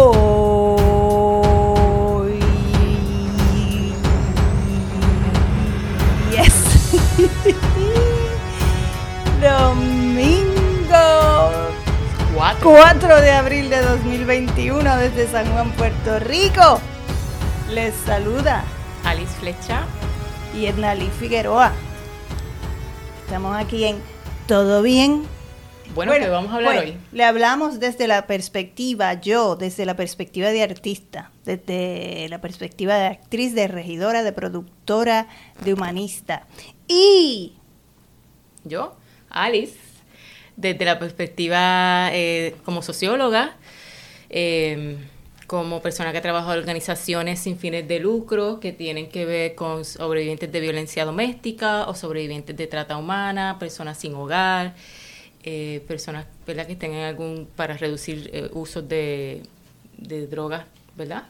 Hoy. Yes. Domingo 4 de abril de 2021 desde San Juan, Puerto Rico. Les saluda Alice Flecha y Edna Lee Figueroa. Estamos aquí en Todo Bien. Bueno, ¿qué vamos a hablar hoy? Le hablamos desde la perspectiva, yo, desde la perspectiva de artista, desde la perspectiva de actriz, de regidora, de productora, de humanista. Y yo, Alice, desde la perspectiva eh, como socióloga, eh, como persona que trabaja en organizaciones sin fines de lucro que tienen que ver con sobrevivientes de violencia doméstica o sobrevivientes de trata humana, personas sin hogar, eh, personas ¿verdad? que tengan algún para reducir eh, usos de, de, drogas, ¿verdad?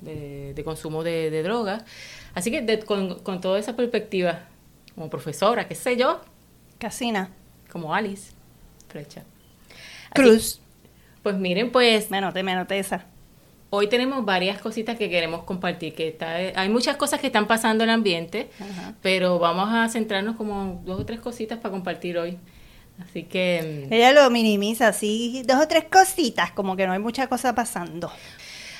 De, de consumo de, de, drogas. Así que de, con, con toda esa perspectiva, como profesora, qué sé yo. Casina. Como Alice Flecha. Cruz. Pues miren, pues... Me me esa. Hoy tenemos varias cositas que queremos compartir, que está, hay muchas cosas que están pasando en el ambiente, Ajá. pero vamos a centrarnos como dos o tres cositas para compartir hoy. Así que... mm, Ella lo minimiza así, dos o tres cositas, como que no hay mucha cosa pasando.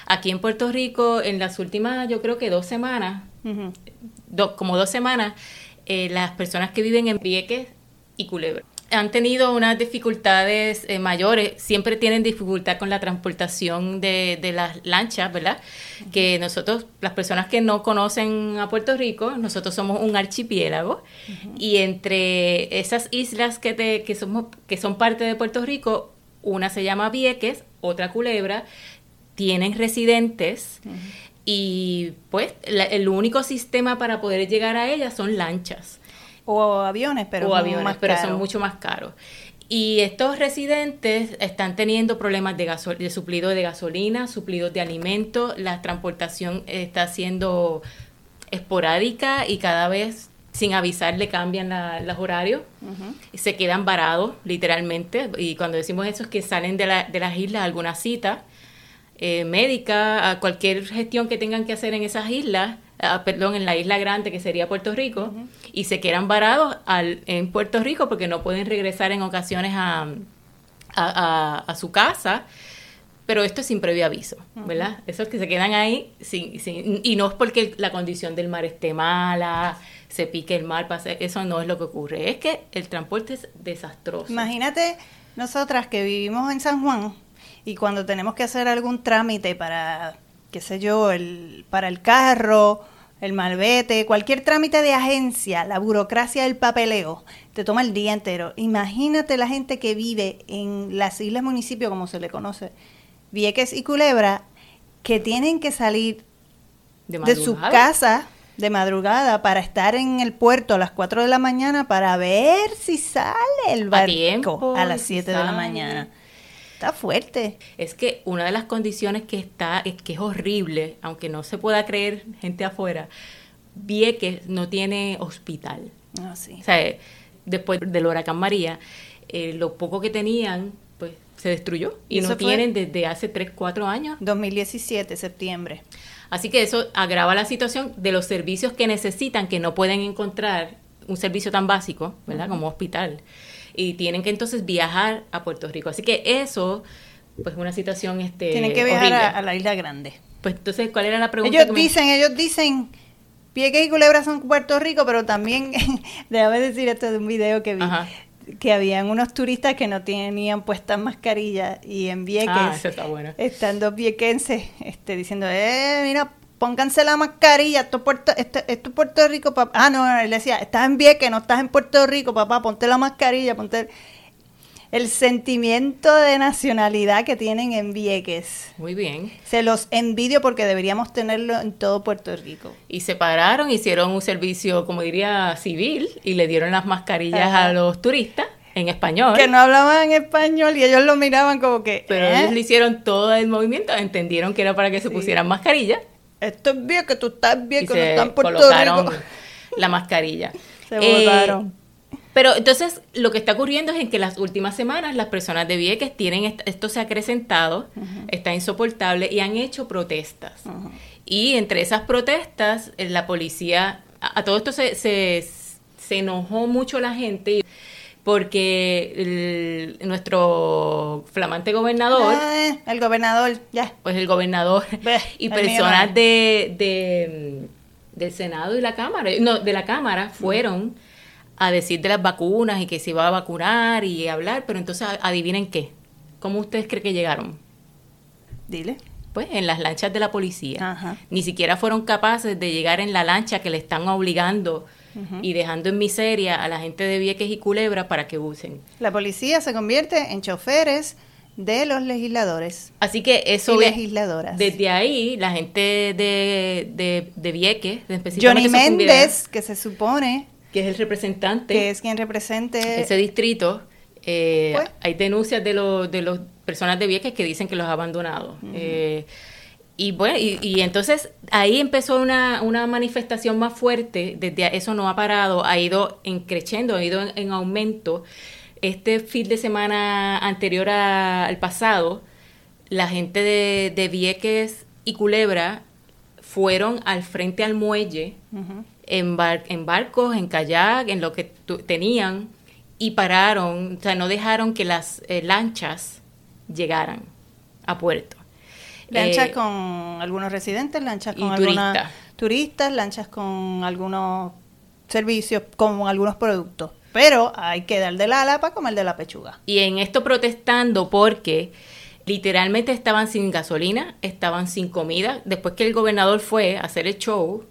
Aquí en Puerto Rico, en las últimas, yo creo que dos semanas, uh -huh. do, como dos semanas, eh, las personas que viven en Vieques y Culebra han tenido unas dificultades eh, mayores, siempre tienen dificultad con la transportación de, de las lanchas, ¿verdad? Que nosotros, las personas que no conocen a Puerto Rico, nosotros somos un archipiélago uh -huh. y entre esas islas que, te, que, somos, que son parte de Puerto Rico, una se llama Vieques, otra Culebra, tienen residentes uh -huh. y pues la, el único sistema para poder llegar a ellas son lanchas. O aviones, pero, o aviones, más pero son mucho más caros. Y estos residentes están teniendo problemas de, gasol de suplido de gasolina, suplidos de alimentos, la transportación está siendo esporádica y cada vez sin avisar le cambian la, los horarios uh -huh. y se quedan varados literalmente. Y cuando decimos eso es que salen de, la, de las islas a alguna cita eh, médica, a cualquier gestión que tengan que hacer en esas islas, Uh, perdón, en la isla grande que sería Puerto Rico, uh -huh. y se quedan varados al, en Puerto Rico porque no pueden regresar en ocasiones a, a, a, a su casa, pero esto es sin previo aviso. ¿verdad? Esos que se quedan ahí, sin, sin, y no es porque la condición del mar esté mala, se pique el mar, pase, eso no es lo que ocurre, es que el transporte es desastroso. Imagínate nosotras que vivimos en San Juan y cuando tenemos que hacer algún trámite para qué sé yo, el, para el carro, el malvete, cualquier trámite de agencia, la burocracia del papeleo, te toma el día entero. Imagínate la gente que vive en las islas municipios, como se le conoce, Vieques y Culebra, que tienen que salir de, de su casa de madrugada para estar en el puerto a las 4 de la mañana para ver si sale el barco a, tiempo, a las 7 de la mañana. Está fuerte. Es que una de las condiciones que está, es que es horrible, aunque no se pueda creer gente afuera, Vieques no tiene hospital. Oh, sí. O sea, después del huracán María, eh, lo poco que tenían, pues se destruyó. Y no tienen desde hace 3, 4 años. 2017, septiembre. Así que eso agrava la situación de los servicios que necesitan, que no pueden encontrar un servicio tan básico, ¿verdad? Uh -huh. Como hospital y tienen que entonces viajar a Puerto Rico. Así que eso, pues una situación este Tienen que viajar a, a, la isla grande. Pues entonces, ¿cuál era la pregunta? Ellos dicen, me... ellos dicen, Vieques y Culebra son Puerto Rico, pero también, déjame decir esto de un video que vi, Ajá. que habían unos turistas que no tenían puestas mascarillas y en Vieques, ah, eso está bueno. estando viequenses, este, diciendo, eh, mira, pónganse la mascarilla, esto es Puerto, esto, esto es Puerto Rico, papá. Ah, no, él decía, estás en Vieques, no estás en Puerto Rico, papá, ponte la mascarilla, ponte el sentimiento de nacionalidad que tienen en Vieques. Muy bien. Se los envidio porque deberíamos tenerlo en todo Puerto Rico. Y se pararon, hicieron un servicio, como diría, civil, y le dieron las mascarillas Ajá. a los turistas en español. Que no hablaban español y ellos lo miraban como que... Pero ¿eh? ellos le hicieron todo el movimiento, entendieron que era para que se pusieran mascarillas esto es bien, que tú estás bien, y que no se en Puerto colocaron Rico. la mascarilla. Se. Eh, Pero entonces lo que está ocurriendo es en que las últimas semanas las personas de Vieques tienen, esto se ha acrecentado, está insoportable y han hecho protestas. Y entre esas protestas, eh, la policía, a, todo esto se, se, se enojó mucho la gente porque nuestro flamante gobernador, Ah, el gobernador, ya. pues el gobernador y personas de, de, mm, del Senado y la Cámara, no, de la Cámara fueron a decir de las vacunas y que se iba a vacunar y hablar, pero entonces adivinen qué, ¿cómo ustedes creen que llegaron? Dile. Pues en las lanchas de la policía. Ajá. Ni siquiera fueron capaces de llegar en la lancha que le están obligando y dejando en miseria a la gente de Vieques y Culebra para que usen. La policía se convierte en choferes de los legisladores. Así que eso Y legisladoras. Desde ahí, la gente de, de, de Vieques, Johnny específicamente Sucumbidea, Méndez, que se supone que es el representante que es quien represente ese distrito, eh, Pues. hay denuncias de los de las personas de Vieques que dicen que los ha abandonado. Eh, y bueno, y, y entonces ahí empezó una, una manifestación más fuerte, desde eso no ha parado, ha ido en creciendo, ha ido en, en aumento. Este fin de semana anterior a- al pasado, la gente de, de Vieques y Culebra fueron al frente al muelle en, bar- en barcos, en kayak, en lo que tu- tenían y pararon, o sea, no dejaron que las eh, lanchas llegaran a puerto. Lanchas Eh, con algunos residentes, lanchas con algunas turistas. turistas, lanchas con algunos servicios, con algunos productos. Pero hay que dar de la ala para comer de la pechuga. Y en esto protestando porque literalmente estaban sin gasolina, estaban sin comida. Después que el gobernador fue a hacer el show,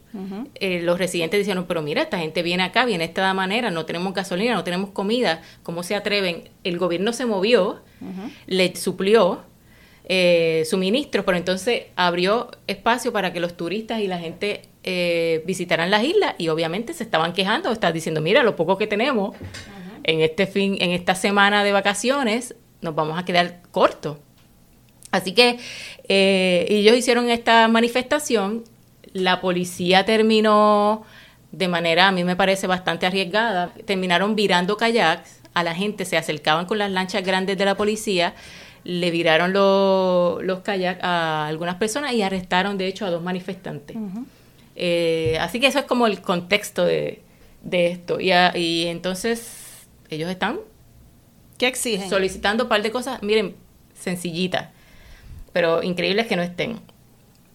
eh, los residentes dijeron, pero mira, esta gente viene acá, viene de esta manera, no tenemos gasolina, no tenemos comida, ¿cómo se atreven? El gobierno se movió, le suplió eh, suministros, pero entonces abrió espacio para que los turistas y la gente eh, visitaran las islas y obviamente se estaban quejando, estaban diciendo, mira, lo poco que tenemos en este fin, en esta semana de vacaciones, nos vamos a quedar cortos. Así que eh, ellos hicieron esta manifestación, la policía terminó de manera, a mí me parece bastante arriesgada, terminaron virando kayaks, a la gente se acercaban con las lanchas grandes de la policía, le viraron lo- los kayaks a algunas personas y arrestaron de hecho a dos manifestantes. Eh, así que eso es como el contexto de, de esto. Y, a- y entonces ellos están ¿Qué exigen? solicitando un par de cosas, miren, sencillitas, pero increíbles que no estén.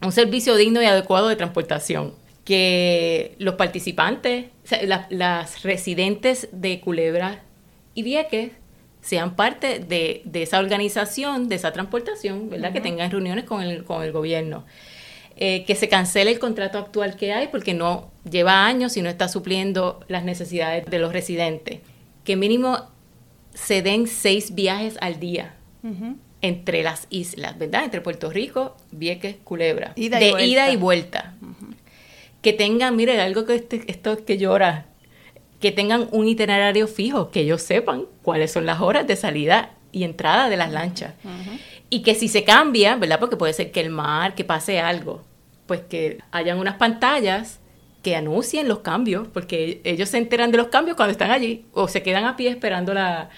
Un servicio digno y adecuado de transportación. Que los participantes, o sea, la- las residentes de Culebra y Vieques sean parte de, de esa organización, de esa transportación, ¿verdad? Que tengan reuniones con el, con el gobierno. Eh, que se cancele el contrato actual que hay porque no lleva años y no está supliendo las necesidades de los residentes. Que mínimo se den seis viajes al día entre las islas, ¿verdad? Entre Puerto Rico, Vieques, Culebra. Ida y de vuelta. ida y vuelta. Que tengan, mire, algo que este- esto que llora, que tengan un itinerario fijo, que ellos sepan cuáles son las horas de salida y entrada de las lanchas. Y que si se cambia, ¿verdad? Porque puede ser que el mar, que pase algo, pues que hayan unas pantallas que anuncien los cambios, porque ellos se enteran de los cambios cuando están allí o se quedan a pie esperando la,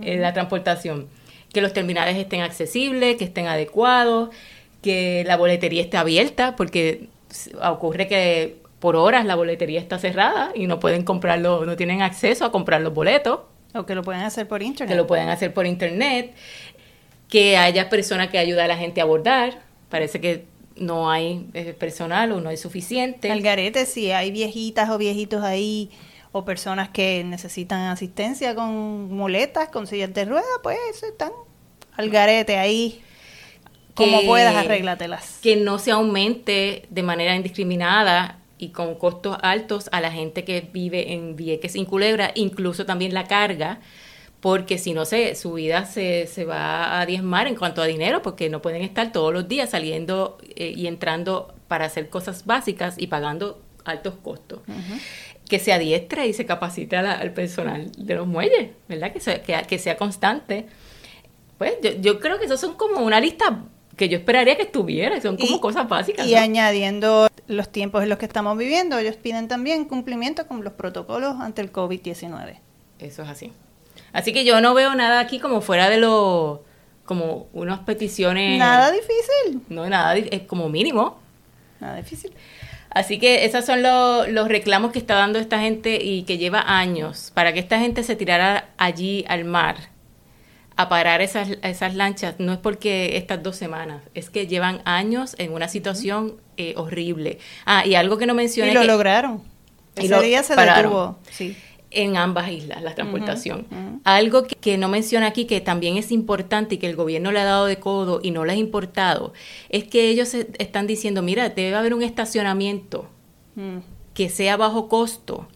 eh, la transportación. Que los terminales estén accesibles, que estén adecuados, que la boletería esté abierta, porque ocurre que por horas la boletería está cerrada y no pueden comprarlo, no tienen acceso a comprar los boletos O que lo pueden hacer por internet. que lo pueden hacer por internet, que haya personas que ayuden a la gente a abordar. Parece que no hay eh, personal o no hay suficiente. Al garete, si hay viejitas o viejitos ahí o personas que necesitan asistencia con muletas, con sillas de ruedas, pues están al garete ahí. Como Que- puedas, arréglatelas. Que no se aumente de manera indiscriminada y con costos altos a la gente que vive en Vieques sin Culebra, incluso también la carga, porque si no se, su vida se, se va a diezmar en cuanto a dinero, porque no pueden estar todos los días saliendo eh, y entrando para hacer cosas básicas y pagando altos costos. Que se adiestre y se capacite la- al personal de los muelles, ¿verdad? Que sea, que, que sea constante. Pues yo, yo creo que esos son como una lista que yo esperaría que estuviera, son como Y- cosas básicas. Y ¿no? añadiendo los tiempos en los que estamos viviendo, ellos piden también cumplimiento con los protocolos ante el COVID-19. Eso es así. Así que yo no veo nada aquí como fuera de lo como unas peticiones. Nada difícil. No, nada, es como mínimo. Nada difícil. Así que esos son los reclamos que está dando esta gente y que lleva años para que esta gente se tirara allí al mar a parar esas, esas lanchas. No es porque estas dos semanas, es que llevan años en una situación eh, horrible. Ah, y algo que no mencioné. Y lo lograron. Ese y día se detuvo. Sí en ambas islas, la transportación. Algo que, no menciona aquí, que también es importante y que el gobierno le ha dado de codo y no le ha importado, es que ellos están diciendo, mira, debe haber un estacionamiento mm. que sea bajo costo,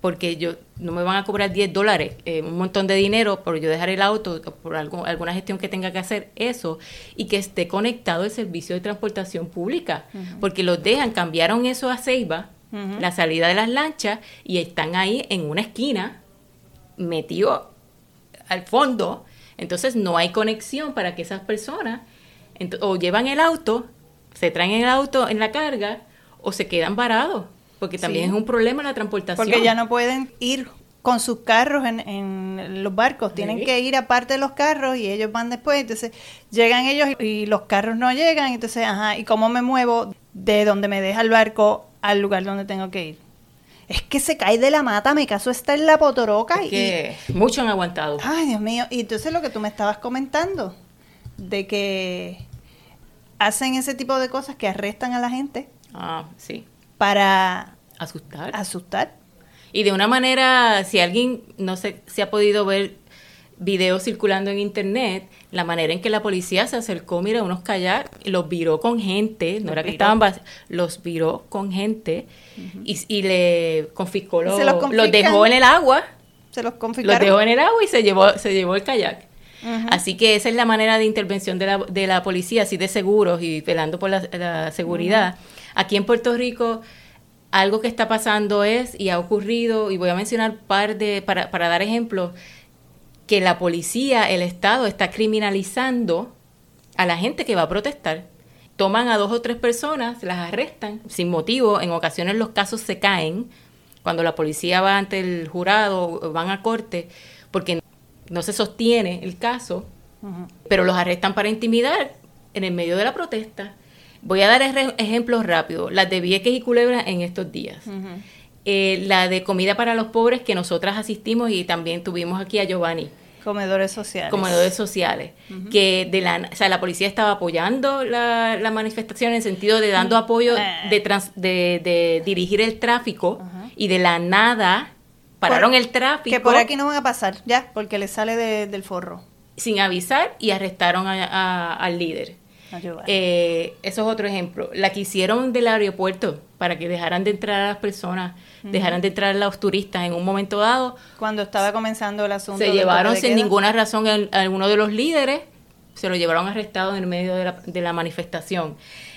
porque yo no me van a cobrar 10 dólares, eh, un montón de dinero por yo dejar el auto, por algo, alguna gestión que tenga que hacer, eso, y que esté conectado el servicio de transportación pública, porque los dejan, cambiaron eso a Ceiba, la salida de las lanchas y están ahí en una esquina, metidos al fondo. Entonces no hay conexión para que esas personas o llevan el auto, se traen el auto en la carga o se quedan varados, porque también es un problema la transportación. Porque ya no pueden ir con sus carros en, los barcos, tienen que ir aparte de los carros y ellos van después, entonces llegan ellos y los carros no llegan, entonces, ajá, ¿y cómo me muevo de donde me deja el barco al lugar donde tengo que ir. Es que se cae de la mata, mi caso está en la potoroca. que mucho han aguantado. Ay, Dios mío. Y entonces lo que tú me estabas comentando, de que hacen ese tipo de cosas que arrestan a la gente. Ah, sí. Para asustar. Asustar. Y de una manera, si alguien no sé si ha podido ver videos circulando en internet, la manera en que la policía se acercó, mira, unos kayak, los viró con gente, no era que estaban los viró con gente y, le confiscó, los, los, dejó en el agua. Se los confiscó. Los dejó en el agua y se llevó, se llevó el kayak. Así que esa es la manera de intervención de la, de la policía, así de seguros y velando por la, seguridad. Aquí en Puerto Rico algo que está pasando es, y ha ocurrido, y voy a mencionar par de, para, para dar ejemplos, que la policía, el Estado está criminalizando a la gente que va a protestar. Toman a dos o tres personas, las arrestan sin motivo, en ocasiones los casos se caen cuando la policía va ante el jurado, van a corte, porque no se sostiene el caso, pero los arrestan para intimidar en el medio de la protesta. Voy a dar ejemplos rápidos, las de Vieques y Culebra en estos días. Eh, la de comida para los pobres que nosotras asistimos y también tuvimos aquí a Giovanni. Comedores sociales. Comedores sociales. Que de la, o sea, la policía estaba apoyando la, la manifestación en el sentido de dando apoyo eh. de, de, de, dirigir el tráfico y de la nada pararon el tráfico. Que por aquí no van a pasar, ya, porque les sale del forro. Sin avisar y arrestaron al líder. Eh, eso es otro ejemplo. La que hicieron del aeropuerto para que dejaran de entrar a las personas, dejaran de entrar a los turistas en un momento dado. Cuando estaba comenzando el asunto. Se llevaron sin ninguna razón a alguno de los líderes, se lo llevaron arrestado en medio de la, de la manifestación.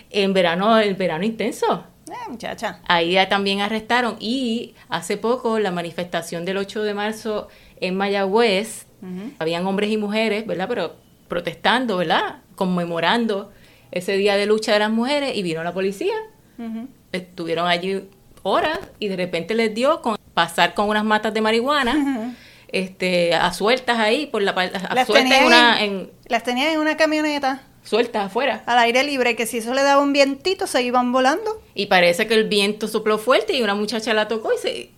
En verano, el verano intenso. Eh, muchacha. Ahí también arrestaron. Y hace poco, la manifestación del 8 de marzo en Mayagüez, habían hombres y mujeres, ¿verdad? Pero protestando, ¿verdad? Conmemorando ese día de lucha de las mujeres y vino la policía. Estuvieron allí horas y de repente les dio con pasar con unas matas de marihuana. Este, a sueltas ahí por la a las sueltas una, en, las tenían en una camioneta sueltas afuera. Al aire libre, que si eso le daba un vientito se iban volando. Y parece que el viento sopló fuerte y una muchacha la tocó y se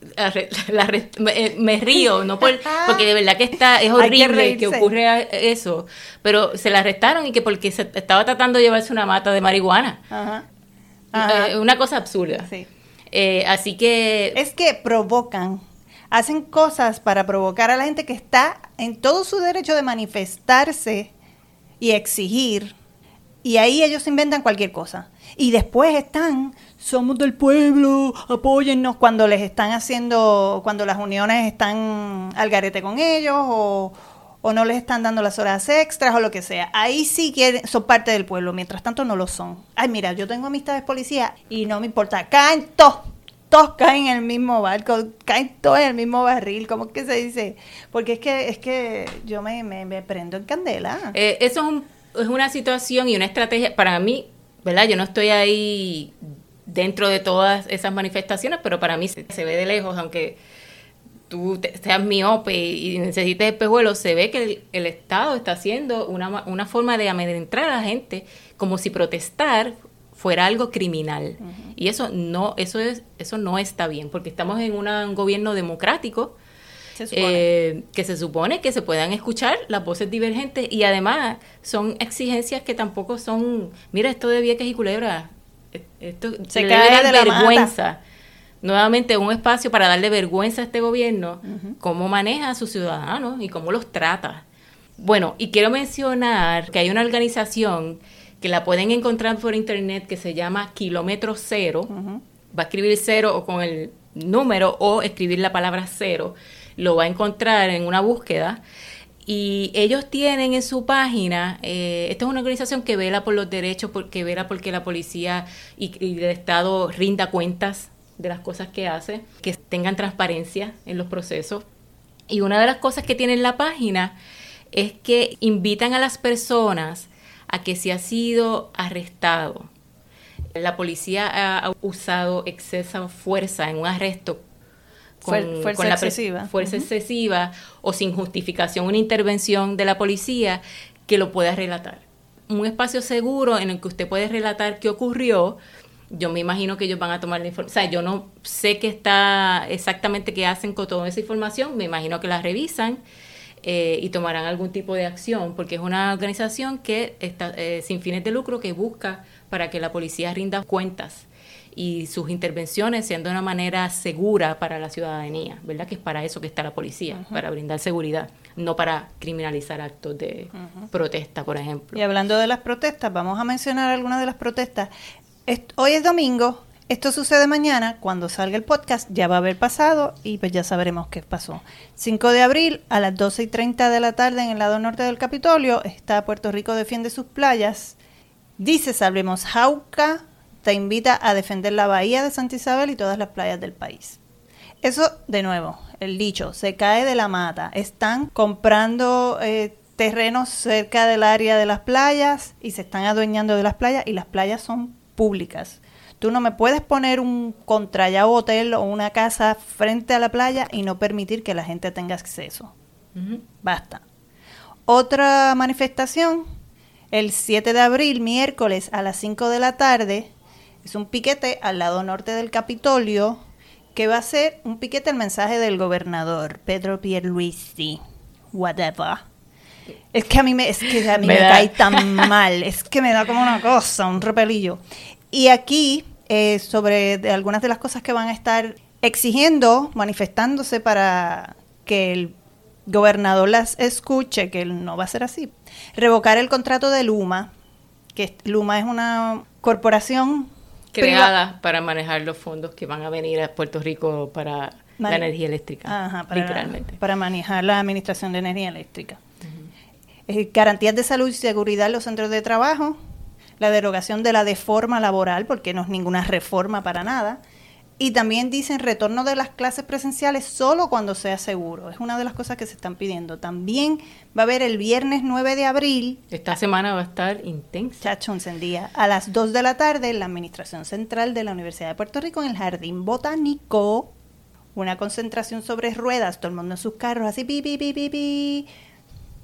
me, río, no por, porque de verdad que está es horrible que, ocurre eso, pero se la arrestaron y que porque se estaba tratando de llevarse una mata de marihuana. Ajá. Eh, una cosa absurda. Sí. Eh, así que es que provocan hacen cosas para provocar a la gente que está en todo su derecho de manifestarse y exigir. Y ahí ellos inventan cualquier cosa. Y después están, somos del pueblo, apóyennos cuando les están haciendo, cuando las uniones están al garete con ellos o, o no les están dando las horas extras o lo que sea. Ahí sí quieren, son parte del pueblo, mientras tanto no lo son. Ay, mira, yo tengo amistades policías y no me importa, caen todos, caen en el mismo barco, caen todos en el mismo barril, ¿cómo que se dice? Porque es que es que yo me, me, prendo en candela. Eh, eso es, un, es una situación y una estrategia, para mí, ¿verdad? Yo no estoy ahí dentro de todas esas manifestaciones, pero para mí se, ve de lejos, aunque tú seas miope y necesites espejuelos, se ve que el, Estado está haciendo una, una, forma de amedrentar a la gente como si protestar fuera algo criminal. Y eso no, eso es, eso no está bien, porque estamos en un gobierno democrático eh, que se supone que se puedan escuchar las voces divergentes y además son exigencias que tampoco son, mira esto de Vieques y Culebra, e, esto se cae de vergüenza. Nuevamente un espacio para darle vergüenza a este gobierno, cómo maneja a sus ciudadanos y cómo los trata. Bueno, y quiero mencionar que hay una organización que la pueden encontrar por internet que se llama Kilómetro Cero. Va a escribir cero o con el número o escribir la palabra cero lo va a encontrar en una búsqueda. Y ellos tienen en su página, eh, esta es una organización que vela por los derechos, que vela porque la policía y, y, el Estado rinda cuentas de las cosas que hace, que tengan transparencia en los procesos. Y una de las cosas que tiene en la página es que invitan a las personas a que si ha sido arrestado, la policía ha usado excesa fuerza en un arresto con, fuerza excesiva. fuerza excesiva o sin justificación una intervención de la policía que lo pueda relatar. Un espacio seguro en el que usted puede relatar qué ocurrió. Yo me imagino que ellos van a tomar la información. O sea, yo no sé qué está exactamente qué hacen con toda esa información. Me imagino que la revisan eh, y tomarán algún tipo de acción, porque es una organización que está eh, sin fines de lucro que busca para que la policía rinda cuentas y sus intervenciones sean de una manera segura para la ciudadanía, ¿verdad? Que es para eso que está la policía, para brindar seguridad, no para criminalizar actos de protesta, por ejemplo. Y hablando de las protestas, vamos a mencionar algunas de las protestas. hoy es domingo, esto sucede mañana, cuando salga el podcast ya va a haber pasado y pues ya sabremos qué pasó. 5 de abril a las 12 y 30 de la tarde en el lado norte del Capitolio está Puerto Rico defiende sus playas. Dice Salvemos Jauca, te invita a defender la bahía de Santa Isabel y todas las playas del país. Eso, de nuevo, el dicho, se cae de la mata. Están comprando eh, terrenos cerca del área de las playas y se están adueñando de las playas y las playas son públicas. Tú no me puedes poner un contrallado hotel o una casa frente a la playa y no permitir que la gente tenga acceso. Basta. Otra manifestación, el 7 de abril, miércoles a las 5 de la tarde, es un piquete al lado norte del Capitolio que va a ser un piquete al mensaje del gobernador Pedro Pierluisi. Whatever. Es que a mí me, es que a mí me, cae tan mal, es que me da como una cosa, un repelillo. Y aquí, eh, sobre algunas de las cosas que van a estar exigiendo, manifestándose para que el gobernador las escuche, que no va a ser así. Revocar el contrato de Luma, que Luma es una corporación creada para manejar los fondos que van a venir a Puerto Rico para la energía eléctrica, Ajá, para, literalmente. Para manejar la administración de energía eléctrica. Eh, garantías de salud y seguridad en los centros de trabajo, la derogación de la deforma laboral, porque no es ninguna reforma para nada, y también dicen retorno de las clases presenciales solo cuando sea seguro. Es una de las cosas que se están pidiendo. También va a haber el viernes 9 de abril. Esta semana va a estar intensa. Chacho, encendía. A las 2 de la tarde en la Administración Central de la Universidad de Puerto Rico en el Jardín Botánico. Una concentración sobre ruedas, todo el mundo en sus carros, así, pi, pi, pi, pi, pi,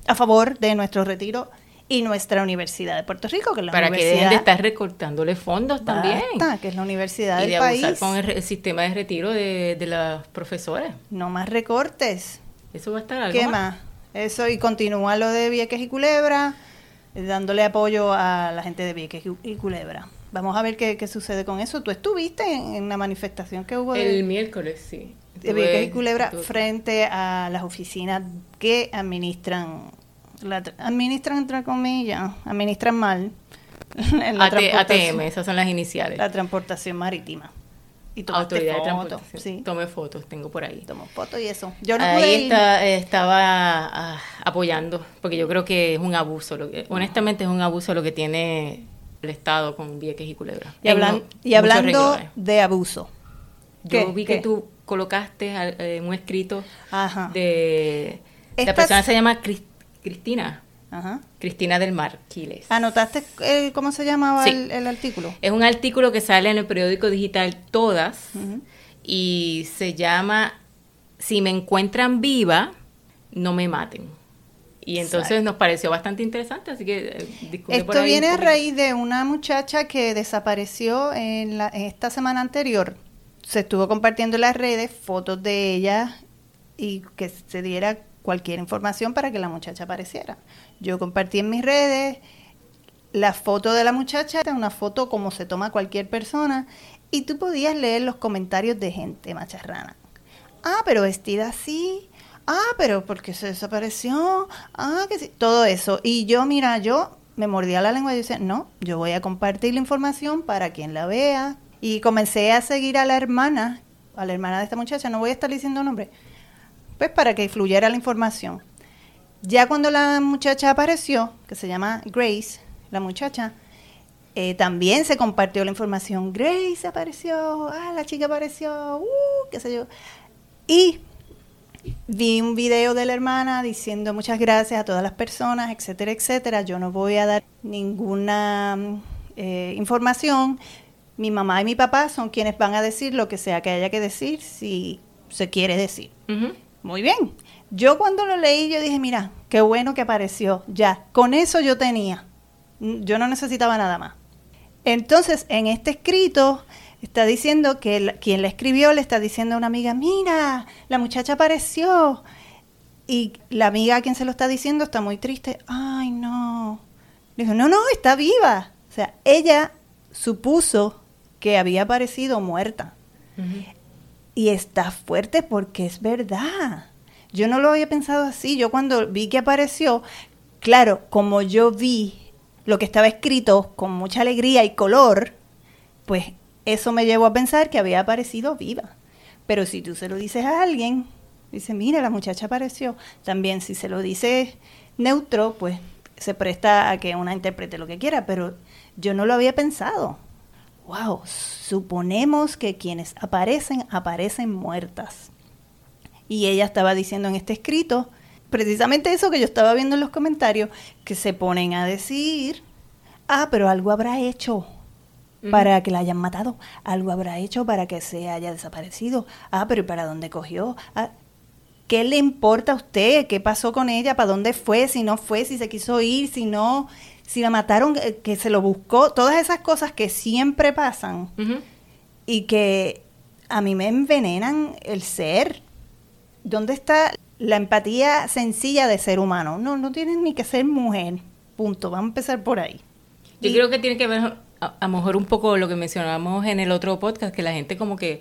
a favor de nuestro retiro y nuestra Universidad de Puerto Rico, que es la Para universidad... que dejen de estar recortándole fondos también. que es la universidad y del país. con el, sistema de retiro de, de las profesoras. No más recortes. Eso va a estar algo ¿Qué más? Eso, y continúa lo de Vieques y Culebra, dándole apoyo a la gente de Vieques y Culebra. Vamos a ver qué, qué sucede con eso. ¿Tú estuviste en, la manifestación que hubo? El miércoles, sí. De Vieques y Culebra frente a las oficinas que administran la administran entre comillas, administran mal. ATM, esas son las iniciales. La transportación marítima. Y Autoridad de transportación. Sí. Tomé fotos, tengo por ahí. Tomo fotos y eso. Yo no ahí está, estaba ah, apoyando, porque yo creo que es un abuso. Lo que, honestamente es un abuso lo que tiene el Estado con Vieques y Culebra. Y, y hablando de abuso. Yo vi que tú colocaste eh, un escrito de... la persona se llama Cristina Cristina. Ajá. Cristina del Mar Quiles. ¿Anotaste eh, cómo se llamaba el, artículo? Es un artículo que sale en el periódico digital Todas y se llama si me encuentran viva, no me maten. Y entonces nos pareció bastante interesante, así que eh, Esto viene a raíz de una muchacha que desapareció en, la, esta semana anterior. Se estuvo compartiendo en las redes fotos de ella y que se diera cualquier información para que la muchacha apareciera. Yo compartí en mis redes la foto de la muchacha, una foto como se toma cualquier persona, y tú podías leer los comentarios de gente macharrana. Ah, pero vestida así, ah, pero porque se desapareció, ah, que sí, todo eso. Y yo, mira, yo me mordía la lengua y decía, no, yo voy a compartir la información para quien la vea. Y comencé a seguir a la hermana, a la hermana de esta muchacha, no voy a estar diciendo nombre, pues para que fluyera la información. Ya cuando la muchacha apareció, que se llama Grace, la muchacha, eh, también se compartió la información. Grace apareció, ah, la chica apareció, uh, qué sé yo. Y vi un video de la hermana diciendo muchas gracias a todas las personas, etcétera, etcétera. Yo no voy a dar ninguna eh, información. Mi mamá y mi papá son quienes van a decir lo que sea que haya que decir si se quiere decir. Muy bien. Yo cuando lo leí, yo dije, mira, qué bueno que apareció. Ya, con eso yo tenía. Yo no necesitaba nada más. Entonces, en este escrito, está diciendo que quien la escribió le está diciendo a una amiga, mira, la muchacha apareció. Y la amiga a quien se lo está diciendo está muy triste. Ay, no. Le dijo, no, no, está viva. O sea, ella supuso que había aparecido muerta. Y está fuerte porque es verdad. Yo no lo había pensado así. Yo cuando vi que apareció, claro, como yo vi lo que estaba escrito con mucha alegría y color, pues eso me llevó a pensar que había aparecido viva. Pero si tú se lo dices a alguien, dice, mira, la muchacha apareció. También si se lo dices neutro, pues se presta a que una interprete lo que quiera, pero yo no lo había pensado. Wow, suponemos que quienes aparecen, aparecen muertas. Y ella estaba diciendo en este escrito, precisamente eso que yo estaba viendo en los comentarios, que se ponen a decir, ah, pero algo habrá hecho, para que la hayan matado. Algo habrá hecho para que se haya desaparecido. Ah, pero ¿y para dónde cogió? Ah, ¿Qué le importa a usted? ¿Qué pasó con ella? ¿Para dónde fue? Si no fue, si se quiso ir, si no, si la mataron, eh, que se lo buscó. Todas esas cosas que siempre pasan y que a mí me envenenan el ser. ¿Dónde está la empatía sencilla de ser humano? No, no tienes ni que ser mujer. Punto. Vamos a empezar por ahí. Yo creo que tiene que ver a, lo mejor un poco lo que mencionábamos en el otro podcast, que la gente como que,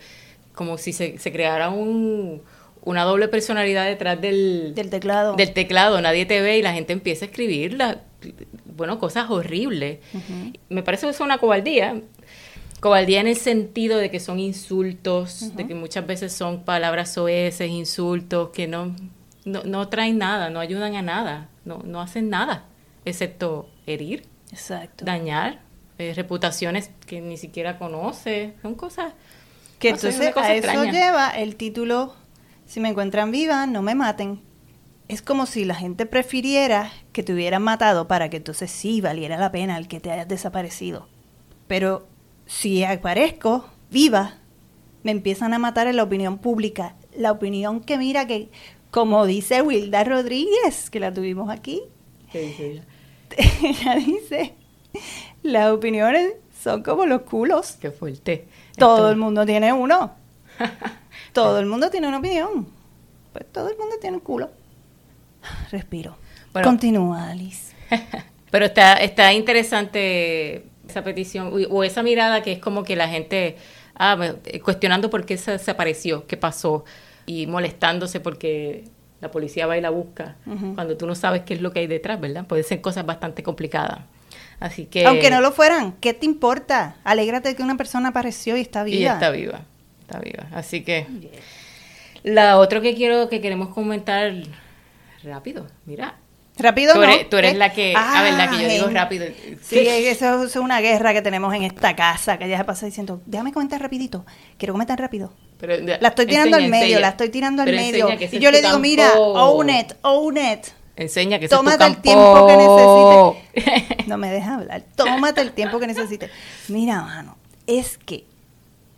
como si se, creara un, una doble personalidad detrás del, del teclado. Del teclado, nadie te ve y la gente empieza a escribir bueno, cosas horribles. Me parece que es una cobardía. Cobardía en el sentido de que son insultos, de que muchas veces son palabras soeces, insultos, que no, no, no traen nada, no ayudan a nada, no, no hacen nada, excepto herir, Exacto. dañar, eh, reputaciones que ni siquiera conoce, son cosas... Que entonces a eso lleva el título, si me encuentran viva, no me maten. Es como si la gente prefiriera que te hubieran matado para que entonces sí valiera la pena el que te hayas desaparecido. Pero si aparezco viva, me empiezan a matar en la opinión pública. La opinión que mira que, como dice Wilda Rodríguez, que la tuvimos aquí. ¿Qué dice ella? ella dice, las opiniones son como los culos. Qué fuerte. Todo el mundo tiene uno. todo el mundo tiene una opinión. Pues todo el mundo tiene un culo. Respiro. Continúa, Alice. Pero está, está interesante esa petición o esa mirada que es como que la gente ah, cuestionando por qué se desapareció, qué pasó y molestándose porque la policía va y la busca cuando tú no sabes qué es lo que hay detrás, ¿verdad? Puede ser cosas bastante complicadas. Así que... Aunque no lo fueran, ¿qué te importa? Alégrate que una persona apareció y está viva. Y está viva, está viva. Así que... La otra que quiero, que queremos comentar rápido, mira. Rápido, tú eres, Tú eres la que, a ver, la que yo digo rápido. Sí, eso es una guerra que tenemos en esta casa, que ya se pasa diciendo, déjame comentar rapidito, quiero comentar rápido. Pero, la estoy tirando al medio, la estoy tirando al medio. Y yo le digo, mira, own it, own it. Enseña que Tómate el tiempo que necesites. No me deja hablar. Tómate el tiempo que necesites. Mira, mano, es que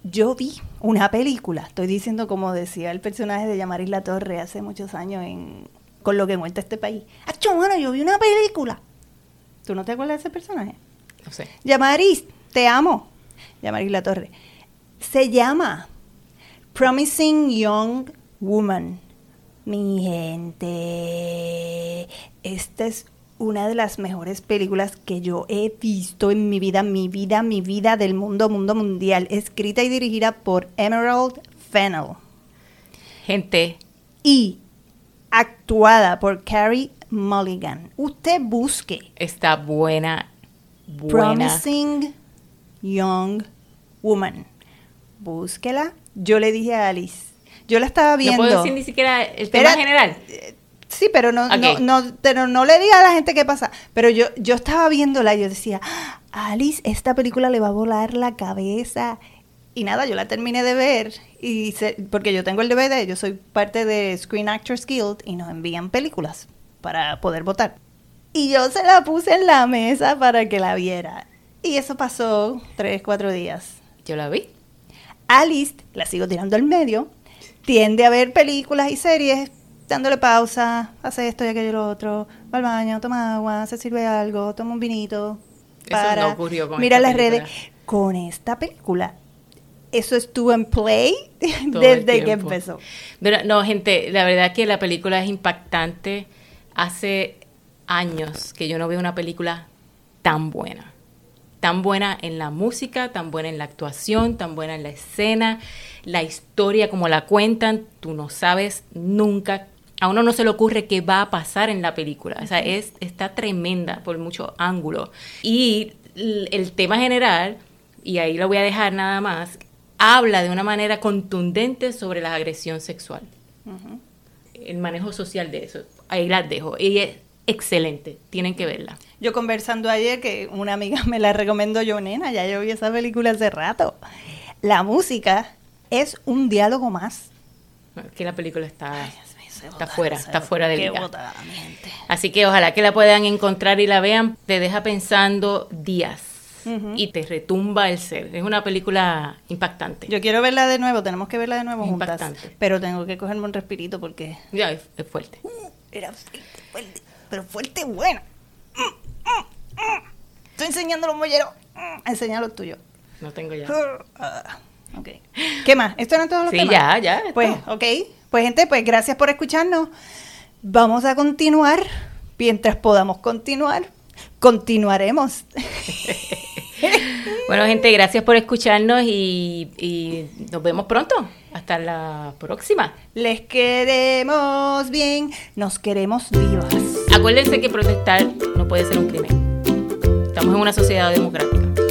yo vi una película, estoy diciendo como decía el personaje de Yamaris La Torre hace muchos años en con lo que cuenta este país. ¡Acho, mano, yo vi una película! ¿Tú no te acuerdas de ese personaje? No sé. Yamaris, te amo. Yamaris La Torre. Se llama Promising Young Woman. Mi gente, esta es una de las mejores películas que yo he visto en mi vida, mi vida, mi vida del mundo, mundo mundial. Escrita y dirigida por Emerald Fennell. Gente. Y actuada por Carrie Mulligan. Usted busque. Está buena, buena. Promising Young Woman. Búsquela. Yo le dije a Alice. Yo la estaba viendo. No puedo decir ni siquiera el tema general. Eh, sí, pero no, no, no, pero no le diga a la gente qué pasa. Pero yo, yo estaba viéndola y yo decía, ah, Alice, esta película le va a volar la cabeza. Y nada, yo la terminé de ver y porque yo tengo el DVD, yo soy parte de Screen Actors Guild y nos envían películas para poder votar. Y yo se la puse en la mesa para que la viera. Y eso pasó tres, cuatro días. Yo la vi. Alice, la sigo tirando al medio, tiende a ver películas y series dándole pausa, hace esto y aquello y lo otro, va al baño, toma agua, se sirve algo, toma un vinito, para, eso ocurrió con mira las redes. Con esta película eso estuvo en play desde que empezó. Pero, no, gente, la verdad que la película es impactante. Hace años que yo no veo una película tan buena. Tan buena en la música, tan buena en la actuación, tan buena en la escena, la historia como la cuentan, tú no sabes nunca a uno no se le ocurre qué va a pasar en la película. O sea, es, está tremenda por muchos ángulos. Y el tema general, y ahí lo voy a dejar nada más, habla de una manera contundente sobre la agresión sexual. El manejo social de eso. Ahí las dejo. Y es excelente. Tienen que verla. Yo conversando ayer que una amiga me la recomendó yo, nena, ya yo vi esa película hace rato. La música es un diálogo más. Que la película está... está fuera, está fuera de liga. Así que ojalá que la puedan encontrar y la vean. Te deja pensando días y te retumba el ser. Es una película impactante. Yo quiero verla de nuevo, tenemos que verla de nuevo impactante. juntas. Pero tengo que cogerme un respirito porque... Ya, es, fuerte. Uh, era fuerte, pero fuerte bueno. Estoy enseñando los molleros. Enseña los tuyos. No tengo ya. Ah, ok. ¿Qué más? ¿Esto eran todos los sí, temas? ya, ya. Pues, ok. Pues, gente, pues gracias por escucharnos. Vamos a continuar. Mientras podamos continuar, continuaremos. bueno, gente, gracias por escucharnos y, nos vemos pronto. Hasta la próxima. Les queremos bien, nos queremos vivas. Acuérdense que protestar no puede ser un crimen. Estamos en una sociedad democrática.